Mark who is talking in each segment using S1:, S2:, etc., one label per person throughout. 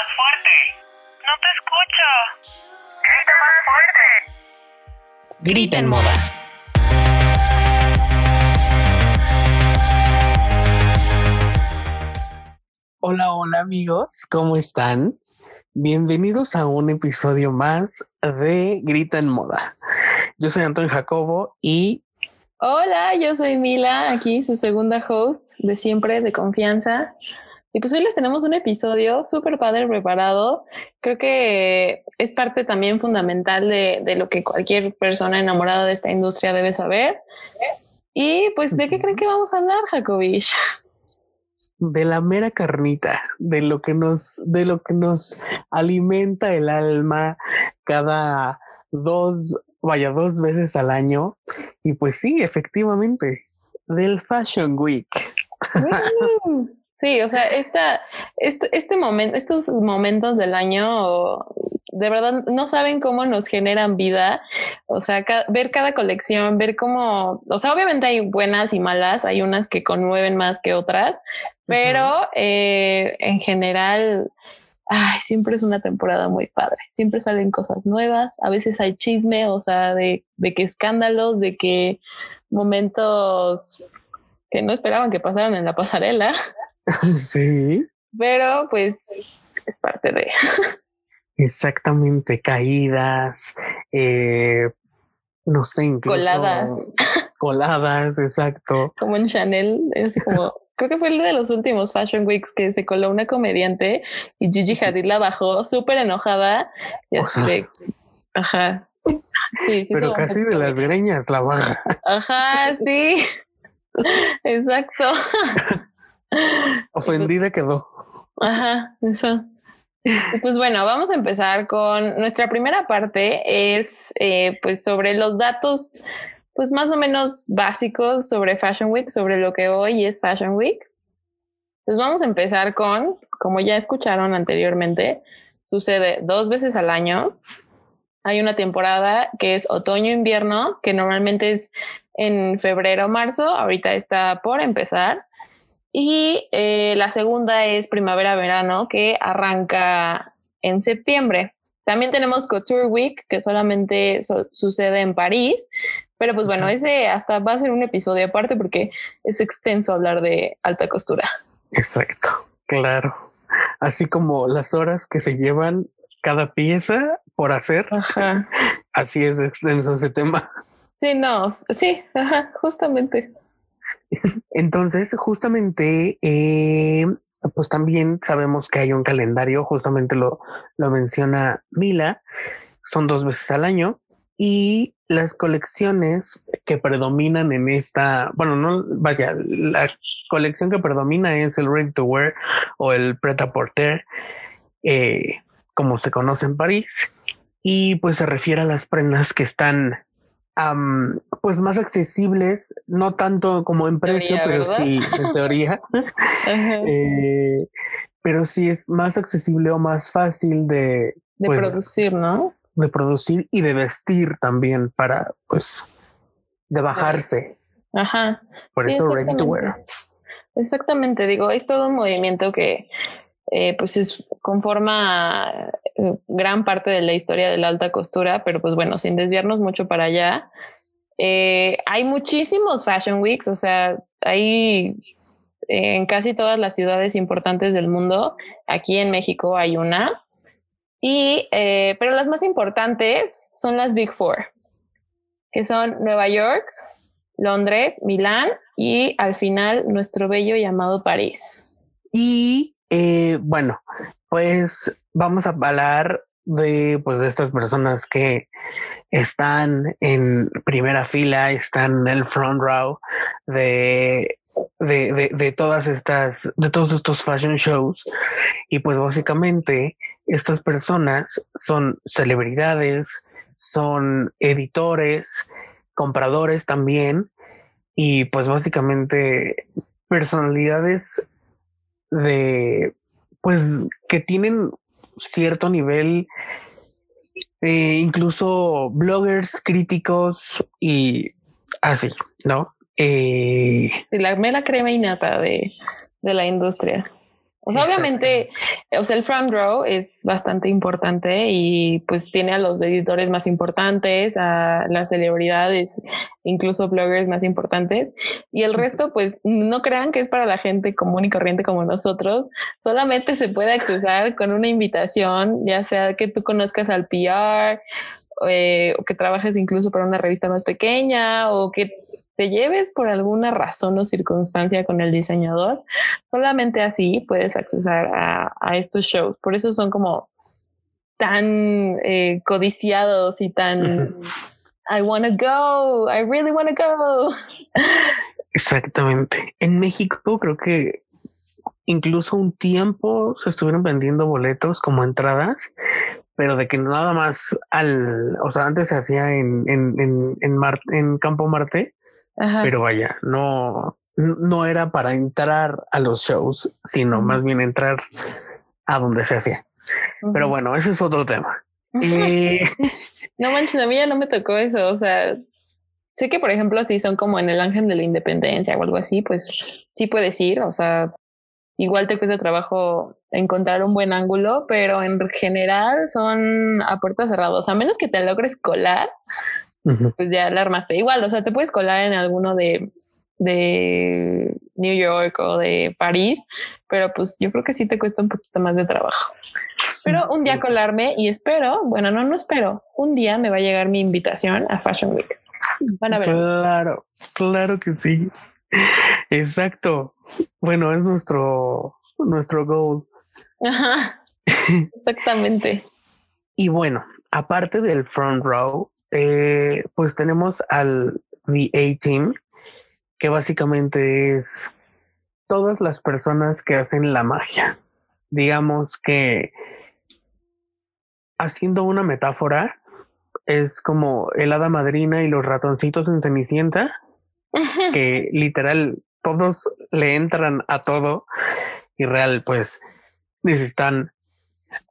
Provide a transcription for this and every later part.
S1: más fuerte. No te escucho. Grita más fuerte.
S2: Grita en moda. Hola, hola amigos, ¿cómo están? Bienvenidos a un episodio más de Grita en Moda. Yo soy Antonio Jacobo y
S3: Hola, yo soy Mila, aquí su segunda host de siempre, de confianza. Y pues hoy les tenemos un episodio súper padre preparado. Creo que es parte también fundamental de, de, lo que cualquier persona enamorada de esta industria debe saber. Y pues, ¿de qué creen que vamos a hablar, Jacobich?
S2: de la mera carnita, de lo que nos, de lo que nos alimenta el alma cada dos, vaya, dos veces al año. Y pues sí, efectivamente, del Fashion Week.
S3: Sí, o sea, esta, este, este momento, estos momentos del año, de verdad no saben cómo nos generan vida. O sea, ca ver cada colección, ver cómo, o sea, obviamente hay buenas y malas, hay unas que conmueven más que otras, pero uh -huh. eh, en general, ay, siempre es una temporada muy padre. Siempre salen cosas nuevas, a veces hay chisme, o sea, de, de que escándalos, de que momentos que no esperaban que pasaran en la pasarela.
S2: Sí.
S3: Pero pues es parte de.
S2: Exactamente, caídas, eh, no sé, incluso.
S3: Coladas.
S2: Coladas, exacto.
S3: Como en Chanel, es así como. creo que fue el de los últimos Fashion Weeks que se coló una comediante y Gigi Hadid la bajó súper enojada. Y así de. Ajá. Sí, sí
S2: pero casi de las greñas la baja.
S3: Ajá, sí. Exacto.
S2: Ofendida quedó.
S3: Ajá, eso. Pues bueno, vamos a empezar con nuestra primera parte, es eh, pues sobre los datos pues más o menos básicos sobre Fashion Week, sobre lo que hoy es Fashion Week. Pues vamos a empezar con, como ya escucharon anteriormente, sucede dos veces al año. Hay una temporada que es otoño-invierno, que normalmente es en febrero marzo, ahorita está por empezar. Y eh, la segunda es primavera-verano, que arranca en septiembre. También tenemos Couture Week, que solamente so sucede en París. Pero pues bueno, ese hasta va a ser un episodio aparte porque es extenso hablar de alta costura.
S2: Exacto, claro. Así como las horas que se llevan cada pieza por hacer.
S3: Ajá.
S2: Así es extenso ese tema.
S3: Sí, no, sí, ajá, justamente.
S2: Entonces, justamente, eh, pues también sabemos que hay un calendario, justamente lo, lo menciona Mila, son dos veces al año y las colecciones que predominan en esta, bueno, no, vaya, la colección que predomina es el ready to wear o el pret a porter, eh, como se conoce en París, y pues se refiere a las prendas que están um, pues más accesibles, no tanto como en precio,
S3: teoría,
S2: pero
S3: ¿verdad?
S2: sí en teoría, eh, pero sí es más accesible o más fácil de,
S3: de
S2: pues,
S3: producir, ¿no?
S2: De producir y de vestir también para, pues, de bajarse.
S3: Ajá.
S2: Por
S3: Sí,
S2: eso ready to wear.
S3: Exactamente, digo, es todo un movimiento que eh, pues es, conforma gran parte de la historia de la alta costura, pero pues bueno, sin desviarnos mucho para allá, eh, hay muchísimos Fashion Weeks, o sea, hay en casi todas las ciudades importantes del mundo, aquí en México hay una, y, eh, pero las más importantes son las Big Four, que son Nueva York, Londres, Milán y al final nuestro bello llamado París.
S2: Y eh, bueno, pues vamos a hablar de pues de estas personas que están en primera fila, están en el front row de de, de, todas estas, de todos estos fashion shows. Y pues básicamente estas personas son celebridades, son editores, compradores también, y pues básicamente personalidades de, pues que tienen cierto nivel, eh, incluso bloggers, críticos y así, ¿no? Eh,
S3: la mera crema innata de, de la industria. O sea, obviamente, o sea, el front row es bastante importante y pues tiene a los editores más importantes, a las celebridades, incluso bloggers más importantes. Y el resto, pues no crean que es para la gente común y corriente como nosotros. Solamente se puede accesar con una invitación, ya sea que tú conozcas al PR eh, o que trabajes incluso para una revista más pequeña o que te lleves por alguna razón o circunstancia con el diseñador, solamente así puedes accesar a, estos shows. Por eso son como tan eh, codiciados y tan I want to go, I really want to go.
S2: Exactamente. En México creo que incluso un tiempo se estuvieron vendiendo boletos como entradas, pero de que nada más al, o sea, antes se hacía en, en, en, en, en Campo Marte pero vaya, no, no era para entrar a los shows, sino más bien entrar a donde se hacía. Pero bueno, ese es otro tema.
S3: Eh, no manches, a mí ya no me tocó eso. O sea, sé que, por ejemplo, si son como en el Ángel de la Independencia o algo así, pues sí puedes ir. O sea, igual te cuesta trabajo encontrar un buen ángulo, pero en general son a puertas cerradas. A menos que te logres colar, pues ya la armaste. Igual, o sea, te puedes colar en alguno de, de New York o de París, pero pues yo creo que sí te cuesta un poquito más de trabajo. Pero un día colarme y espero, bueno, no, no espero, un día me va a llegar mi invitación a Fashion Week. Van a ver.
S2: Claro, claro que sí. Exacto. Bueno, es nuestro, nuestro goal.
S3: Ajá. Exactamente.
S2: y bueno, aparte del front row, eh, pues tenemos al The A-Team, que básicamente es todas las personas que hacen la magia. Digamos que haciendo una metáfora, es como el hada madrina y los ratoncitos en Cenicienta, que literal todos le entran a todo y real pues necesitan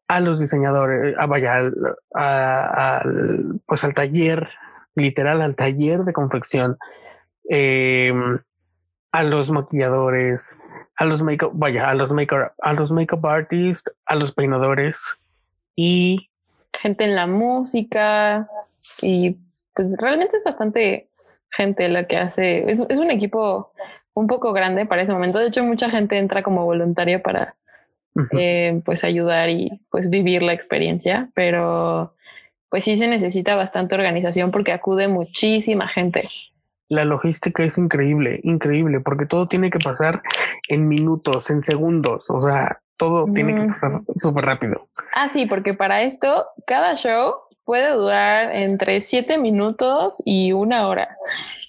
S2: a los diseñadores, a vaya, al, pues al taller, literal al taller de confección, em, a los maquilladores, a los make vaya, a los make a los makeup artists, a los peinadores y
S3: gente en la música y pues realmente es bastante gente la que hace, es, es un equipo un poco grande para ese momento. De hecho, mucha gente entra como voluntario para eh, pues ayudar y pues vivir la experiencia, pero pues sí se necesita bastante organización porque acude muchísima gente.
S2: La logística es increíble, increíble, porque todo tiene que pasar en minutos, en segundos, o sea, todo tiene que pasar súper rápido.
S3: Ah, sí, porque para esto cada show puede durar entre siete minutos y una hora.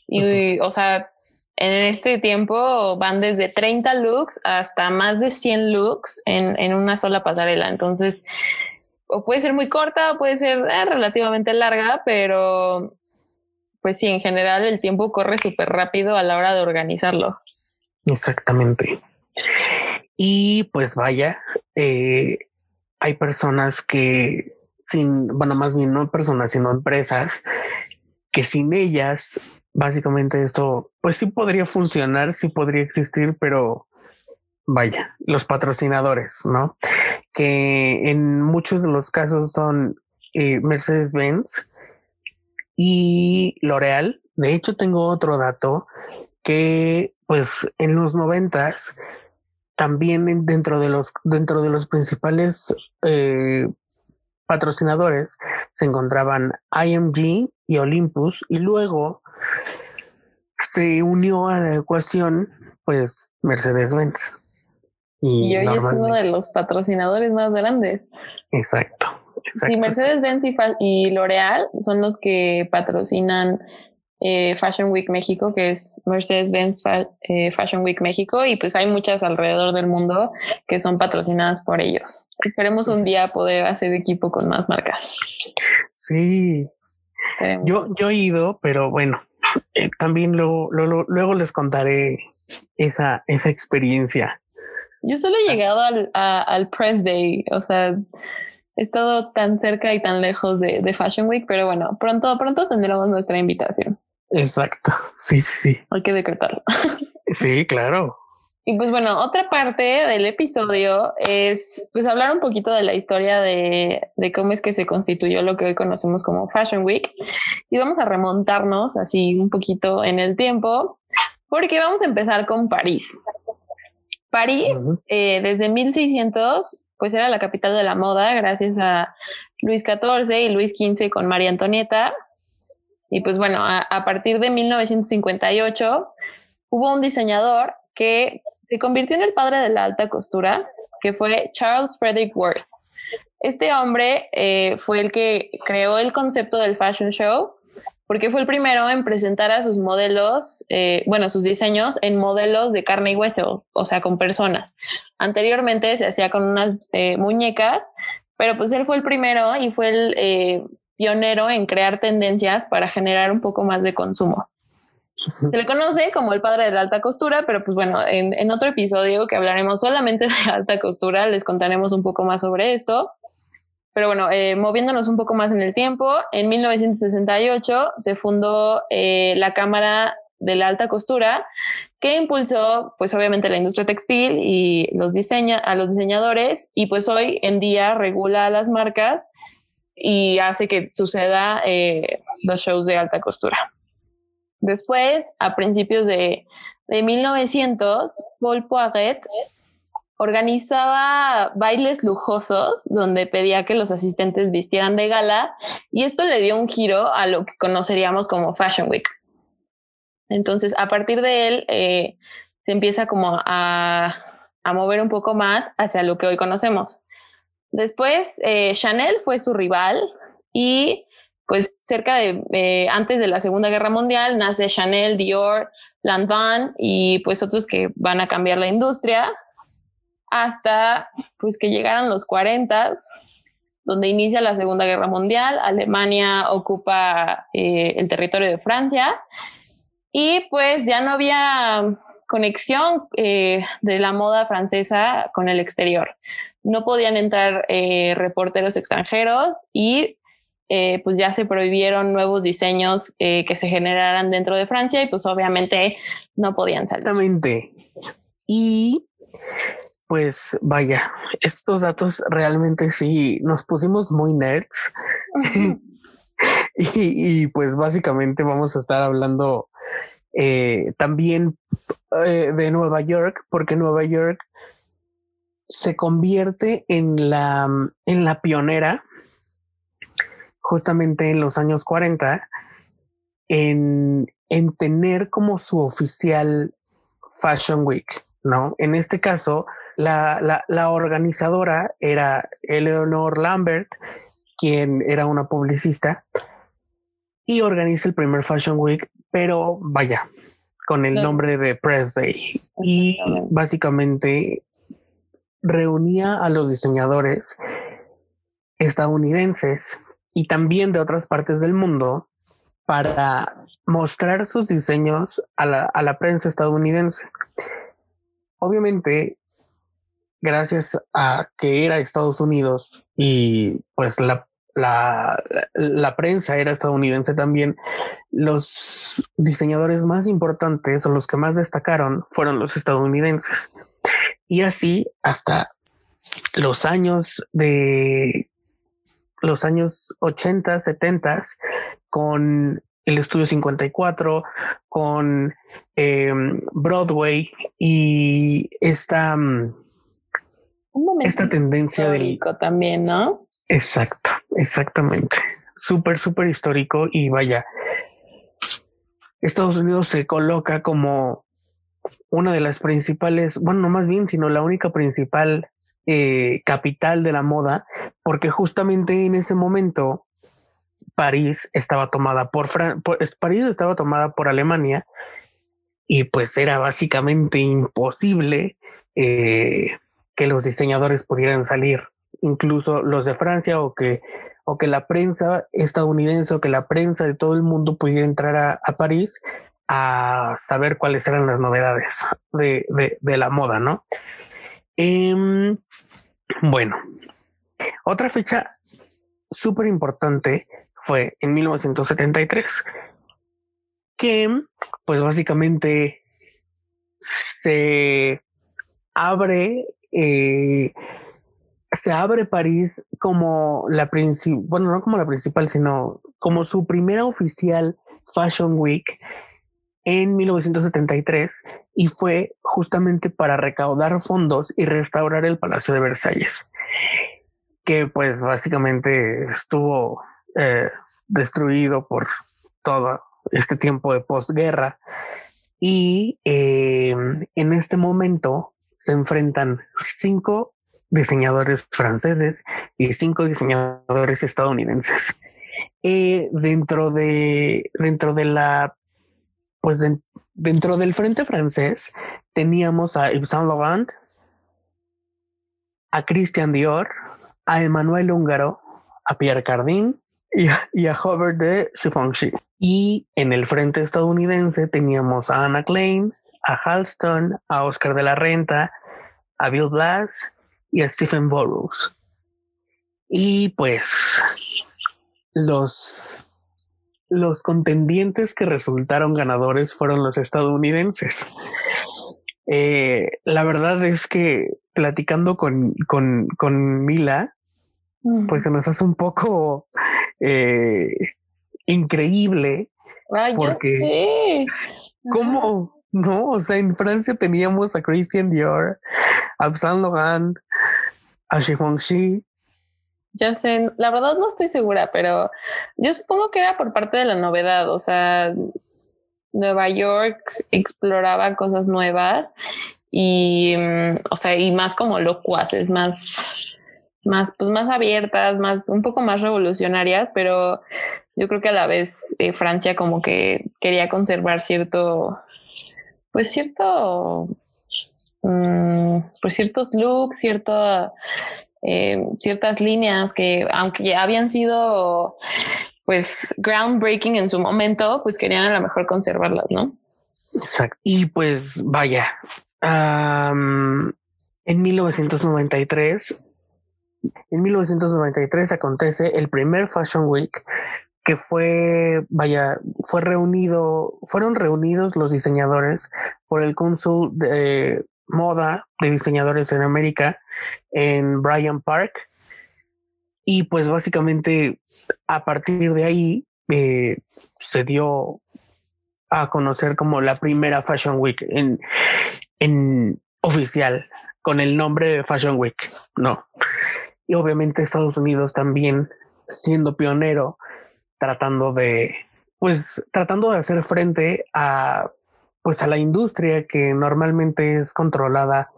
S3: Y, o sea, en este tiempo van desde 30 looks hasta más de 100 looks en, una sola pasarela. Entonces, o puede ser muy corta o puede ser eh, relativamente larga, pero pues sí, en general el tiempo corre súper rápido a la hora de organizarlo.
S2: Exactamente. Y pues vaya, eh, hay personas que sin, bueno, más bien no personas, sino empresas que sin ellas básicamente esto, pues sí podría funcionar, sí podría existir, pero vaya, los patrocinadores, ¿no? Que en muchos de los casos son eh, Mercedes-Benz y L'Oreal. De hecho, tengo otro dato que, pues, en los noventas, también dentro de los, dentro de los principales eh, patrocinadores se encontraban IMG y Olympus y luego se unió a la ecuación, pues Mercedes-Benz.
S3: Y, hoy es uno de los patrocinadores más grandes.
S2: Exacto.
S3: exacto Mercedes-Benz y, L'Oreal son los que patrocinan eh, Fashion Week México, que es Mercedes-Benz eh, Fashion Week México, y pues hay muchas alrededor del mundo que son patrocinadas por ellos. Esperemos un día poder hacer equipo con más marcas.
S2: Sí. Yo, yo he ido, pero bueno, eh, también lo, luego les contaré esa, esa experiencia.
S3: Yo solo he llegado al, al Press Day, o sea, he estado tan cerca y tan lejos de, de, Fashion Week, pero bueno, pronto, pronto tendremos nuestra invitación.
S2: Exacto, sí, sí, sí.
S3: Hay que decretarlo.
S2: Sí, claro.
S3: Y pues bueno, otra parte del episodio es pues hablar un poquito de la historia de, de, cómo es que se constituyó lo que hoy conocemos como Fashion Week. Y vamos a remontarnos así un poquito en el tiempo, porque vamos a empezar con París. París, eh, desde 1600, pues era la capital de la moda, gracias a Luis XIV y Luis XV con María Antonieta. Y pues bueno, a, partir de 1958 hubo un diseñador que se convirtió en el padre de la alta costura, que fue Charles Frederick Worth. Este hombre eh, fue el que creó el concepto del fashion show, porque fue el primero en presentar a sus modelos, eh, bueno, sus diseños en modelos de carne y hueso, o sea, con personas. Anteriormente se hacía con unas eh, muñecas, pero pues él fue el primero y fue el pionero en crear tendencias para generar un poco más de consumo. Se le conoce como el padre de la alta costura, pero pues bueno, en, otro episodio que hablaremos solamente de alta costura, les contaremos un poco más sobre esto. Pero bueno, eh, moviéndonos un poco más en el tiempo, en 1968 se fundó eh, la Cámara de la Alta Costura, que impulsó, pues obviamente, la industria textil y los diseña a los diseñadores, y pues hoy en día regula a las marcas y hace que suceda eh, los shows de alta costura. Después, a principios de, 1900, Paul Poiret organizaba bailes lujosos donde pedía que los asistentes vistieran de gala y esto le dio un giro a lo que conoceríamos como Fashion Week. Entonces, a partir de él, eh, se empieza como a, mover un poco más hacia lo que hoy conocemos. Después, eh, Chanel fue su rival y pues cerca de eh, antes de la Segunda Guerra Mundial nace Chanel, Dior, Lanvin y pues otros que van a cambiar la industria hasta pues que llegaron los 40 donde inicia la Segunda Guerra Mundial, Alemania ocupa eh, el territorio de Francia y pues ya no había conexión de la moda francesa con el exterior. No podían entrar reporteros extranjeros y eh, pues ya se prohibieron nuevos diseños eh, que se generaran dentro de Francia y pues obviamente no podían salir.
S2: Exactamente. Y pues vaya, estos datos realmente sí nos pusimos muy nerds. y, pues básicamente vamos a estar hablando eh, también de Nueva York, porque Nueva York se convierte en la, en la pionera justamente en los años 40 en, en tener como su oficial Fashion Week, ¿no? En este caso, la, la, organizadora era Eleanor Lambert, quien era una publicista, y organiza el primer Fashion Week, pero vaya, con el nombre de Press Day. Y básicamente reunía a los diseñadores estadounidenses y también de otras partes del mundo para mostrar sus diseños a la, a la prensa estadounidense. Obviamente, gracias a que era Estados Unidos y pues la, la, la, prensa era estadounidense también, los diseñadores más importantes o los que más destacaron fueron los estadounidenses. Y así hasta los años de los años 80, 70 con el estudio 54, con em, Broadway y esta, mm, esta tendencia del
S3: también, ¿no?
S2: Exacto, exactamente. Súper, súper histórico y vaya, Estados Unidos se coloca como una de las principales, bueno, no más bien, sino la única principal eh, capital de la moda, porque justamente en ese momento París estaba tomada por, París estaba tomada por Alemania y pues era básicamente imposible eh, que los diseñadores pudieran salir, incluso los de Francia o que o que la prensa estadounidense o que la prensa de todo el mundo pudiera entrar a, París a saber cuáles eran las novedades de, de la moda, ¿no? Em, bueno, otra fecha súper importante fue en 1973, que pues básicamente se abre, eh, se abre París como la principal, bueno, no como la principal, sino como su primera oficial Fashion Week en 1973 y fue justamente para recaudar fondos y restaurar el Palacio de Versalles, que pues básicamente estuvo eh, destruido por todo este tiempo de posguerra. Y eh, en este momento se enfrentan cinco diseñadores franceses y cinco diseñadores estadounidenses. Eh, dentro de dentro de la pues dentro del frente francés teníamos a Yves Saint Laurent, a Christian Dior, a Emmanuel Húngaro, a Pierre Cardin y a, Hubert de Givenchy. Y en el frente estadounidense teníamos a Anna Klein, a Halston, a Oscar de la Renta, a Bill Blass y a Stephen Burroughs. Y pues los los contendientes que resultaron ganadores fueron los estadounidenses. Eh, la verdad es que platicando con, con, con Mila, pues se nos hace un poco eh, increíble. porque ¿cómo? No, o sea, en Francia teníamos a Christian Dior, a Saint Laurent, a Givenchy,
S3: ya sé, la verdad no estoy segura, pero yo supongo que era por parte de la novedad, o sea, Nueva York exploraba cosas nuevas y, mm, o sea, y más como locuaces, más, más, pues más abiertas, más, un poco más revolucionarias, pero yo creo que a la vez eh, Francia como que quería conservar cierto, pues cierto, mm, pues ciertos looks, cierto eh, ciertas líneas que aunque ya habían sido pues groundbreaking en su momento, pues querían a lo mejor conservarlas, ¿no?
S2: Exacto. Y pues vaya, en 1993, en 1993 acontece el primer Fashion Week que fue, vaya, fue reunido, fueron reunidos los diseñadores por el cónsul de moda de diseñadores en América en Bryant Park. Y pues básicamente a partir de ahí eh, se dio a conocer como la primera Fashion Week en, en oficial con el nombre Fashion Week, no. Y obviamente Estados Unidos también siendo pionero, tratando de, pues, tratando de hacer frente a pues a la industria que normalmente es controlada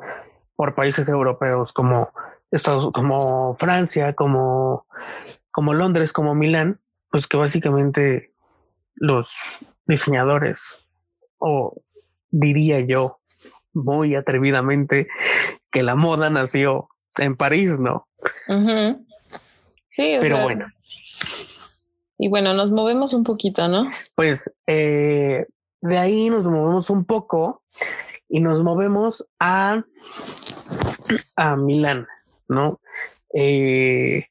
S2: por países europeos como Estados, como Francia, como, como Londres, como Milán, pues que básicamente los diseñadores, o diría yo muy atrevidamente, que la moda nació en París, ¿no?
S3: Sí,
S2: pero bueno.
S3: Y bueno, nos movemos un poquito, ¿no?
S2: Pues eh, de ahí nos movemos un poco y nos movemos a, a Milán, ¿no? Eh,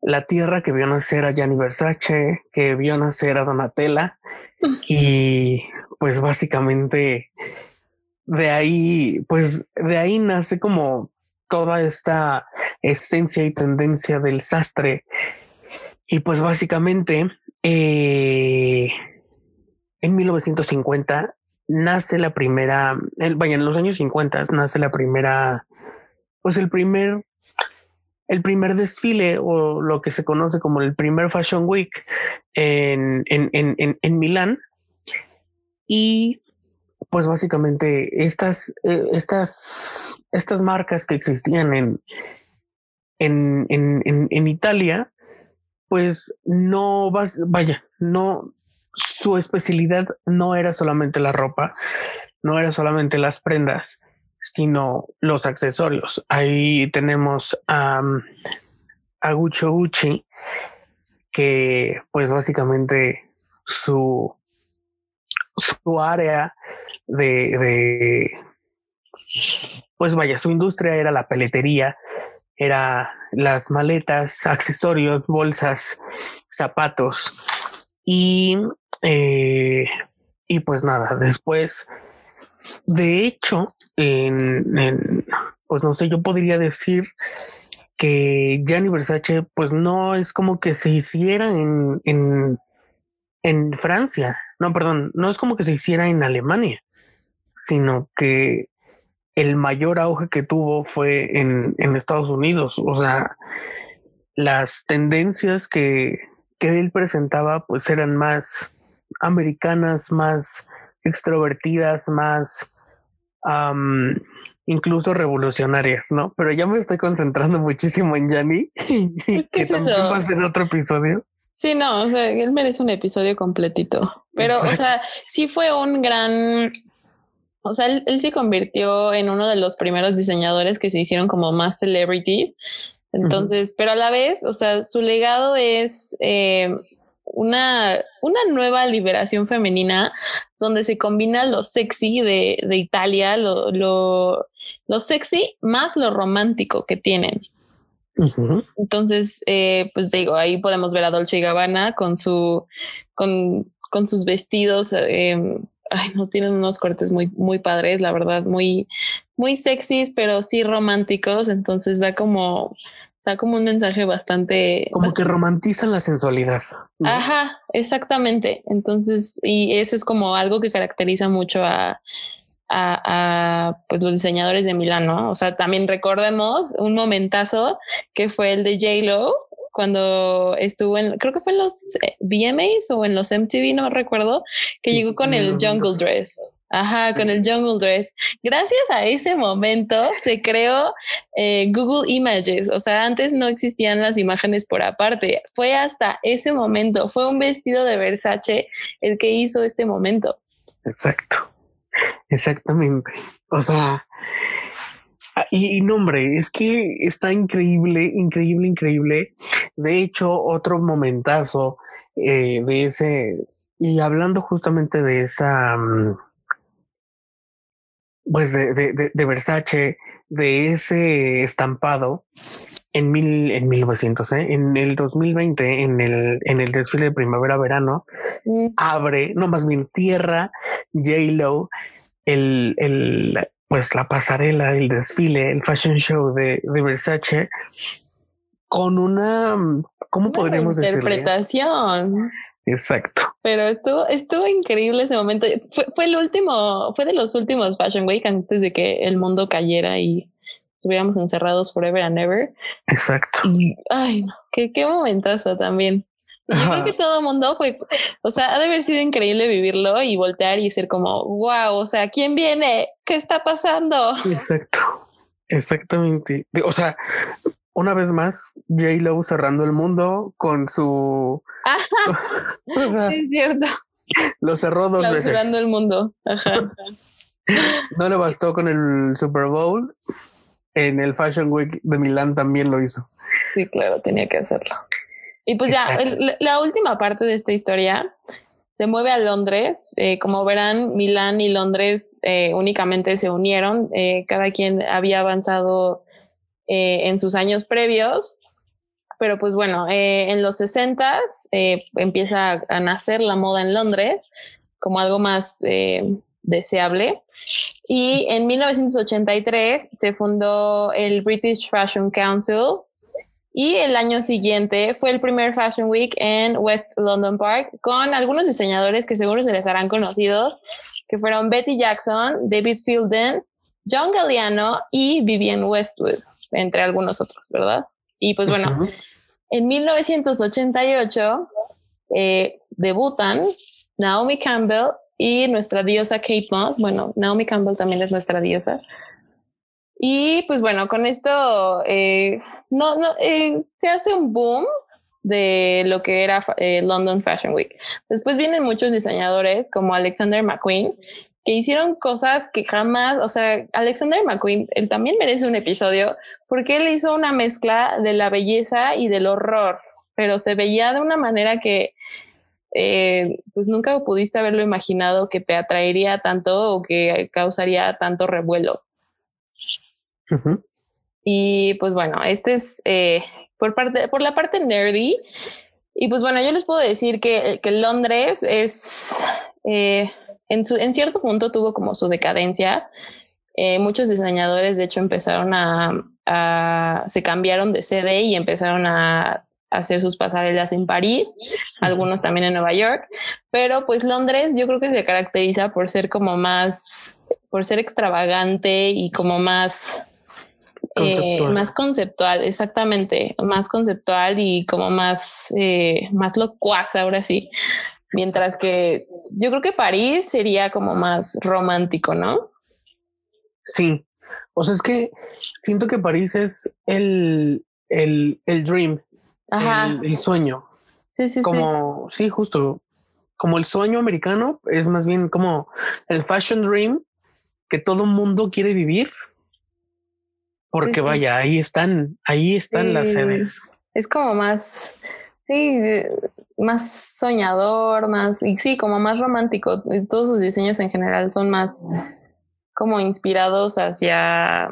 S2: la tierra que vio nacer a Gianni Versace, que vio nacer a Donatella y pues básicamente de ahí, pues de ahí nace como toda esta esencia y tendencia del sastre y pues básicamente eh, en 1950 nace la primera, vaya, en los años 50 nace la primera, pues el primer, el primer desfile o lo que se conoce como el primer Fashion Week en, en, en, en Milán. Y pues básicamente estas, eh, estas, estas marcas que existían en, en, en, en, Italia, pues no vaya, no, su especialidad no era solamente la ropa, no era solamente las prendas, sino los accesorios. Ahí tenemos a, a Guccio Gucci, que pues básicamente su, su área de, de, pues vaya, su industria era la peletería, era las maletas, accesorios, bolsas, zapatos y eh, y pues nada, después de hecho, en, pues no sé, yo podría decir que Gianni Versace, pues no es como que se hiciera en, en, en Francia. No, perdón, no es como que se hiciera en Alemania, sino que el mayor auge que tuvo fue en, en Estados Unidos. O sea, las tendencias que, que él presentaba, pues eran más americanas, más extrovertidas, más incluso revolucionarias, ¿no? Pero ya me estoy concentrando muchísimo en Yanni, que también va a ser otro episodio.
S3: Sí, no, o sea, él merece un episodio completito. Pero, o sea, sí fue un gran. O sea, él, él, se convirtió en uno de los primeros diseñadores que se hicieron como más celebrities. Entonces, pero a la vez, o sea, su legado es eh, una, una nueva liberación femenina donde se combina lo sexy de, de Italia, lo, lo, lo, sexy más lo romántico que tienen. Entonces, eh, pues digo, ahí podemos ver a Dolce y Gabbana con su, con, con sus vestidos, eh, ay, no tienen unos cortes muy, muy padres, la verdad, muy, muy sexys, pero sí románticos. Entonces da como, da como un mensaje bastante...
S2: Como que romantizan la sensualidad.
S3: Ajá, exactamente. Entonces, y eso es como algo que caracteriza mucho a, a, pues los diseñadores de Milán, ¿no? O sea, también recordemos un momentazo que fue el de J-Lo cuando estuvo en, creo que fue en los eh, VMAs o en los MTV, no recuerdo, que llegó con el Jungle Dress. Ajá, con el Jungle Dress. Gracias a ese momento se creó eh, Google Images. O sea, antes no existían las imágenes por aparte. Fue hasta ese momento. Fue un vestido de Versace el que hizo este momento.
S2: Exacto. Exactamente. O sea, ah, y, nombre, es que está increíble, increíble, increíble. De hecho, otro momentazo eh, de ese, y hablando justamente de esa, mm, pues de, de, de, Versace, de ese estampado en mil, en 1900, ¿eh? en el 2020, en el, en el desfile de primavera-verano, mm. abre, no más bien cierra J-Lo el, el, pues la pasarela, el desfile, el fashion show de, de Versace con una, ¿cómo podríamos
S3: decir? Interpretación.
S2: Exacto.
S3: Pero estuvo, estuvo increíble ese momento. Fue, fue el último, fue de los últimos Fashion Week antes de que el mundo cayera y estuviéramos encerrados forever and ever.
S2: Exacto.
S3: ay, no, qué, qué momentazo también. Yo creo que todo el mundo fue, o sea, ha de haber sido increíble vivirlo y voltear y ser como, wow, o sea, ¿quién viene? ¿Qué está pasando?
S2: Exacto, exactamente. O sea, una vez más, J. Lo cerrando el mundo con su.
S3: Ajá. es cierto.
S2: Lo cerró dos veces.
S3: Cerrando el mundo. Ajá.
S2: no le bastó con el Super Bowl. En el Fashion Week de Milán también lo hizo.
S3: Sí, claro, tenía que hacerlo. Y pues ya, la última parte de esta historia se mueve a Londres. Eh, como verán, Milán y Londres eh, únicamente se unieron. Eh, cada quien había avanzado eh, en sus años previos. Pero pues bueno, eh, en los 60 eh, empieza a, nacer la moda en Londres como algo más deseable. Y en 1983 se fundó el British Fashion Council, y el año siguiente fue el primer Fashion Week en West London Park con algunos diseñadores que seguro se les harán conocidos, que fueron Betty Jackson, David Fielden, John Galliano y Vivienne Westwood entre algunos otros, ¿verdad? Y pues bueno, en 1988 eh, debutan Naomi Campbell y nuestra diosa Kate Moss. Bueno, Naomi Campbell también es nuestra diosa. Y pues bueno, con esto eh, no, no, eh, se hace un boom de lo que era London Fashion Week. Después vienen muchos diseñadores como Alexander McQueen, que hicieron cosas que jamás, o sea, Alexander McQueen, él también merece un episodio porque él hizo una mezcla de la belleza y del horror, pero se veía de una manera que eh, pues nunca pudiste haberlo imaginado que te atraería tanto o que causaría tanto revuelo. Y pues bueno, este es eh, por parte, por la parte nerdy. Y pues bueno, yo les puedo decir que, que Londres es eh, en, su, en cierto punto tuvo como su decadencia. Eh, muchos diseñadores, de hecho, empezaron a, a, se cambiaron de sede y empezaron a hacer sus pasarelas en París, algunos también en Nueva York, pero pues Londres yo creo que se caracteriza por ser como más, por ser extravagante y como más, eh, más conceptual, exactamente, más conceptual y como más, eh, más locuaz ahora sí. Mientras que yo creo que París sería como más romántico, ¿no?
S2: Sí. O sea, es que siento que París es el, el, el dream, El, sueño.
S3: Sí, sí,
S2: como, sí. justo. Como el sueño americano es más bien como el fashion dream que todo mundo quiere vivir. Porque vaya, ahí están, ahí están las sedes.
S3: Es como más, sí, más soñador, más, y sí, como más romántico. Todos sus diseños en general son más como inspirados hacia,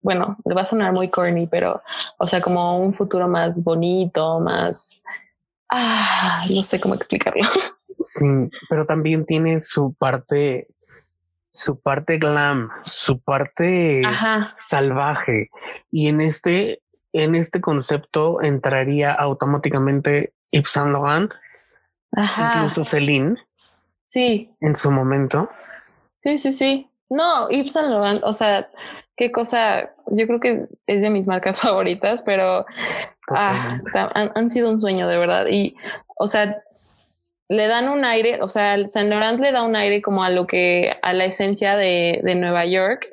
S3: bueno, le va a sonar muy corny, pero, o sea, como un futuro más bonito, más, ah, no sé cómo explicarlo.
S2: Sí, pero también tiene su parte, su parte glam, su parte salvaje. Y en este, en este concepto entraría automáticamente Yves Saint Laurent, incluso Celine.
S3: Sí.
S2: En su momento.
S3: Sí, sí, sí. No, Yves Saint Laurent, o sea, qué cosa, yo creo que es de mis marcas favoritas, pero ah, han, sido un sueño de verdad. Y, o sea, le dan un aire, o sea, Saint Laurent le da un aire como a lo que, a la esencia de, de Nueva York,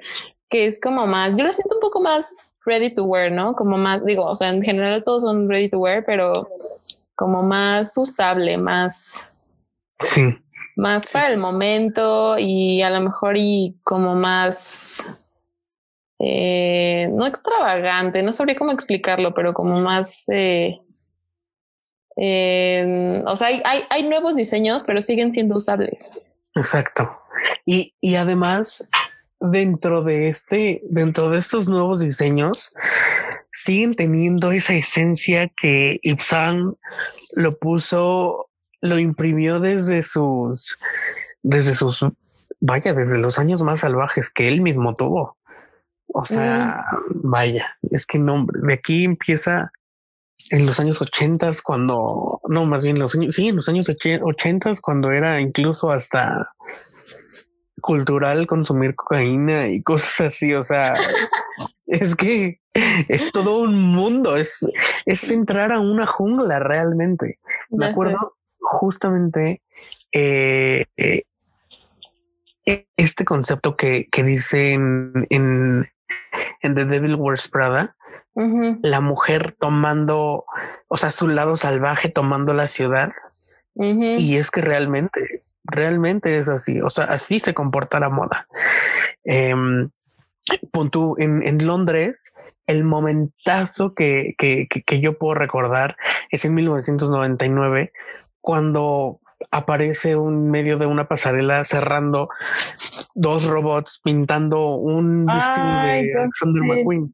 S3: que es como más, yo lo siento un poco más ready to wear, ¿no? Como más, digo, o sea, en general todos son ready to wear, pero como más usable, más...
S2: Sí.
S3: Más para el momento y a lo mejor y como más... Eh, no extravagante, no sabría cómo explicarlo, pero como más... Eh, eh, o sea, hay, hay, hay, nuevos diseños, pero siguen siendo usables.
S2: Exacto. Y, y además, dentro de este, dentro de estos nuevos diseños, siguen teniendo esa esencia que Ipsan lo puso, lo imprimió desde sus, desde sus, vaya, desde los años más salvajes que él mismo tuvo. O sea, vaya, es que no, de aquí empieza en los años ochentas cuando, no, más bien los años, sí, en los años ochentas cuando era incluso hasta cultural consumir cocaína y cosas así, o sea, es que es todo un mundo, es, es entrar a una jungla realmente. Me acuerdo justamente eh, eh, este concepto que, que dice en, en, The Devil Wears Prada, la mujer tomando, o sea, su lado salvaje tomando la ciudad. Y es que realmente, realmente es así, o sea, así se comporta la moda. Eh, en, en Londres, el momentazo que, que, que, yo puedo recordar es en 1999, cuando aparece un medio de una pasarela cerrando dos robots pintando un vestido de Alexander McQueen.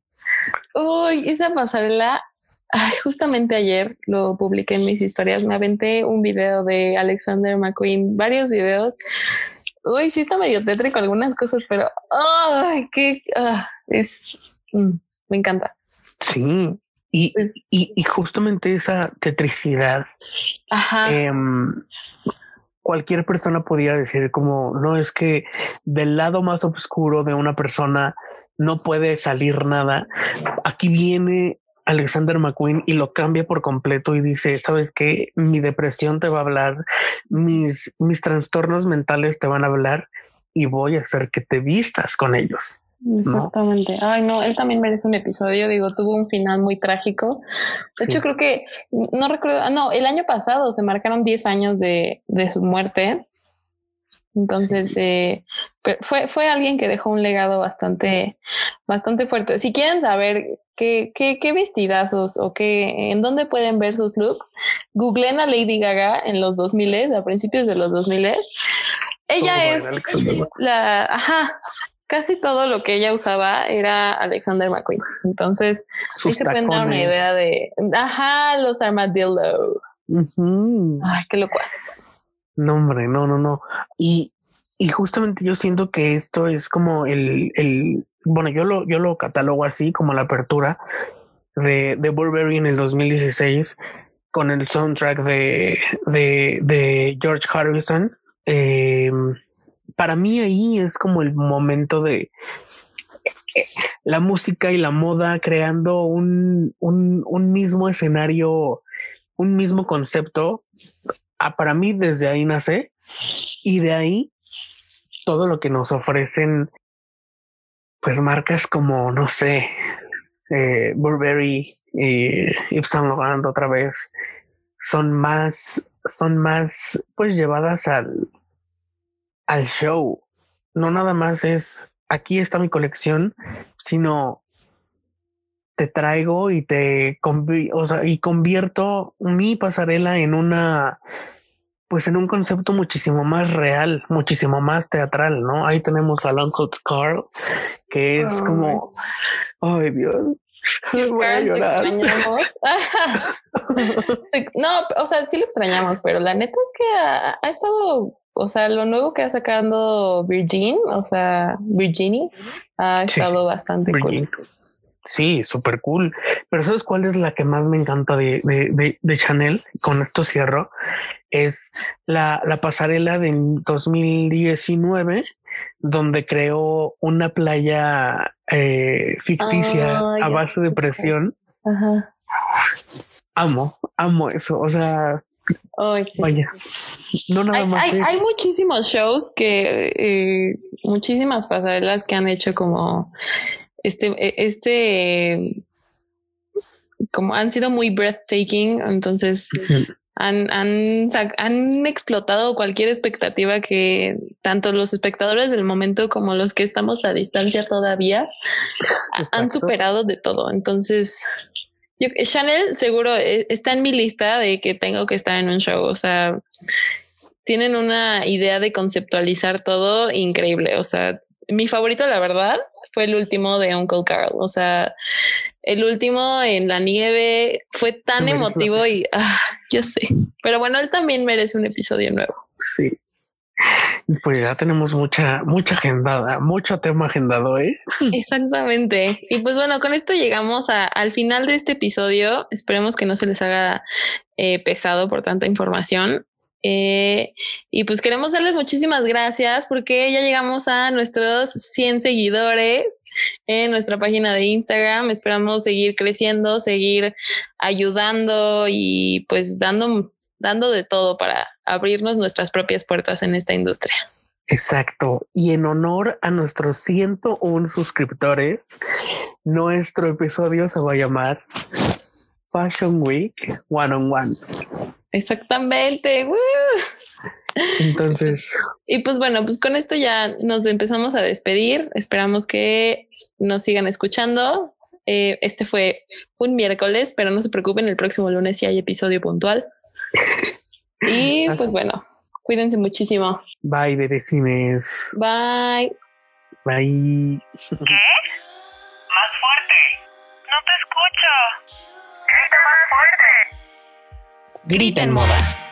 S3: Uy, esa pasarela, justamente ayer lo publiqué en mis historias, me aventé un video de Alexander McQueen, varios videos Uy, sí está medio tétrico algunas cosas, pero ay, qué ah, es mm, me encanta.
S2: Sí. Y, pues y, y, justamente esa tetricidad.
S3: Ajá.
S2: Em, cualquier persona podría decir como no es que del lado más oscuro de una persona no puede salir nada. Aquí viene Alexander McQueen y lo cambia por completo y dice, sabes que mi depresión te va a hablar, mis, mis trastornos mentales te van a hablar y voy a hacer que te vistas con ellos.
S3: Exactamente. Ay, no, él también merece un episodio. Digo, tuvo un final muy trágico. De hecho, creo que no recuerdo. Ah, no, el año pasado se marcaron 10 años de, de su muerte. Entonces, eh, fue, fue alguien que dejó un legado bastante, bastante fuerte. Si quieren saber qué, qué, qué vestidazos o qué, en dónde pueden ver sus looks, googleen a Lady Gaga en los 2000, a principios de los 2000. Ella es la, ajá, casi todo lo que ella usaba era Alexander McQueen. Entonces, sí se pueden dar una idea de, ajá, los armadillo. Ay, qué locura.
S2: No, hombre, no, no, no. Y, y justamente yo siento que esto es como el, el, bueno, yo lo, yo lo catalogo así como la apertura de, de Burberry en el 2016 con el soundtrack de, de, George Harrison. Eh, para mí ahí es como el momento de la música y la moda creando un, un, un mismo escenario, un mismo concepto. Ah, para mí desde ahí nace y de ahí todo lo que nos ofrecen pues marcas como no sé eh, Burberry y Yves Saint otra vez son más son más pues llevadas al al show. No nada más es aquí está mi colección sino te traigo y te o sea, y convierto mi pasarela en una pues en un concepto muchísimo más real, muchísimo más teatral, ¿no? Ahí tenemos al Uncle Carl, que es como, ay Dios, voy a llorar.
S3: no, o sea, sí lo extrañamos, pero la neta es que ha, estado, o sea, lo nuevo que ha sacando Virgin, o sea, Virginie, ha estado bastante cool.
S2: Sí, súper cool. Pero ¿sabes cuál es la que más me encanta de, de, de, Chanel? Con esto cierro. Es la, la pasarela de 2019, donde creó una playa eh, ficticia a base de presión. Ajá. Amo, amo eso. O sea, vaya, no nada
S3: hay,
S2: más.
S3: Hay, hay, muchísimos shows que, eh, muchísimas pasarelas que han hecho como este, e, este, como han sido muy breathtaking, entonces han, han, han explotado cualquier expectativa que tanto los espectadores del momento como los que estamos a distancia todavía han superado de todo. Entonces, yo, Chanel seguro e, está en mi lista de que tengo que estar en un show. O sea, tienen una idea de conceptualizar todo increíble. O sea, mi favorito, la verdad, fue el último de Uncle Carl. O sea, el último en la nieve fue tan emotivo y ah, yo sé. Pero bueno, él también merece un episodio nuevo.
S2: Sí. Pues ya tenemos mucha, mucha agendada, mucho tema agendado, ¿eh?
S3: Exactamente. Y pues bueno, con esto llegamos al final de este episodio. Esperemos que no se les haga eh, pesado por tanta información. Eh, y pues queremos darles muchísimas gracias porque ya llegamos a nuestros 100 seguidores en nuestra página de Instagram. Esperamos seguir creciendo, seguir ayudando y pues dando, dando de todo para abrirnos nuestras propias puertas en esta industria.
S2: Exacto. Y en honor a nuestros 101 suscriptores, nuestro episodio se va a llamar Fashion Week One on One.
S3: Exactamente.
S2: Entonces.
S3: Y pues bueno, pues con esto ya nos empezamos a despedir. Esperamos que nos sigan escuchando. Eh, este fue un miércoles, pero no se preocupen, el próximo lunes sí hay episodio puntual. Y pues bueno, cuídense muchísimo.
S2: Bye, bebecines.
S3: Bye.
S2: Bye.
S1: ¿Qué? Más fuerte. No te escucho.
S4: Grita en moda.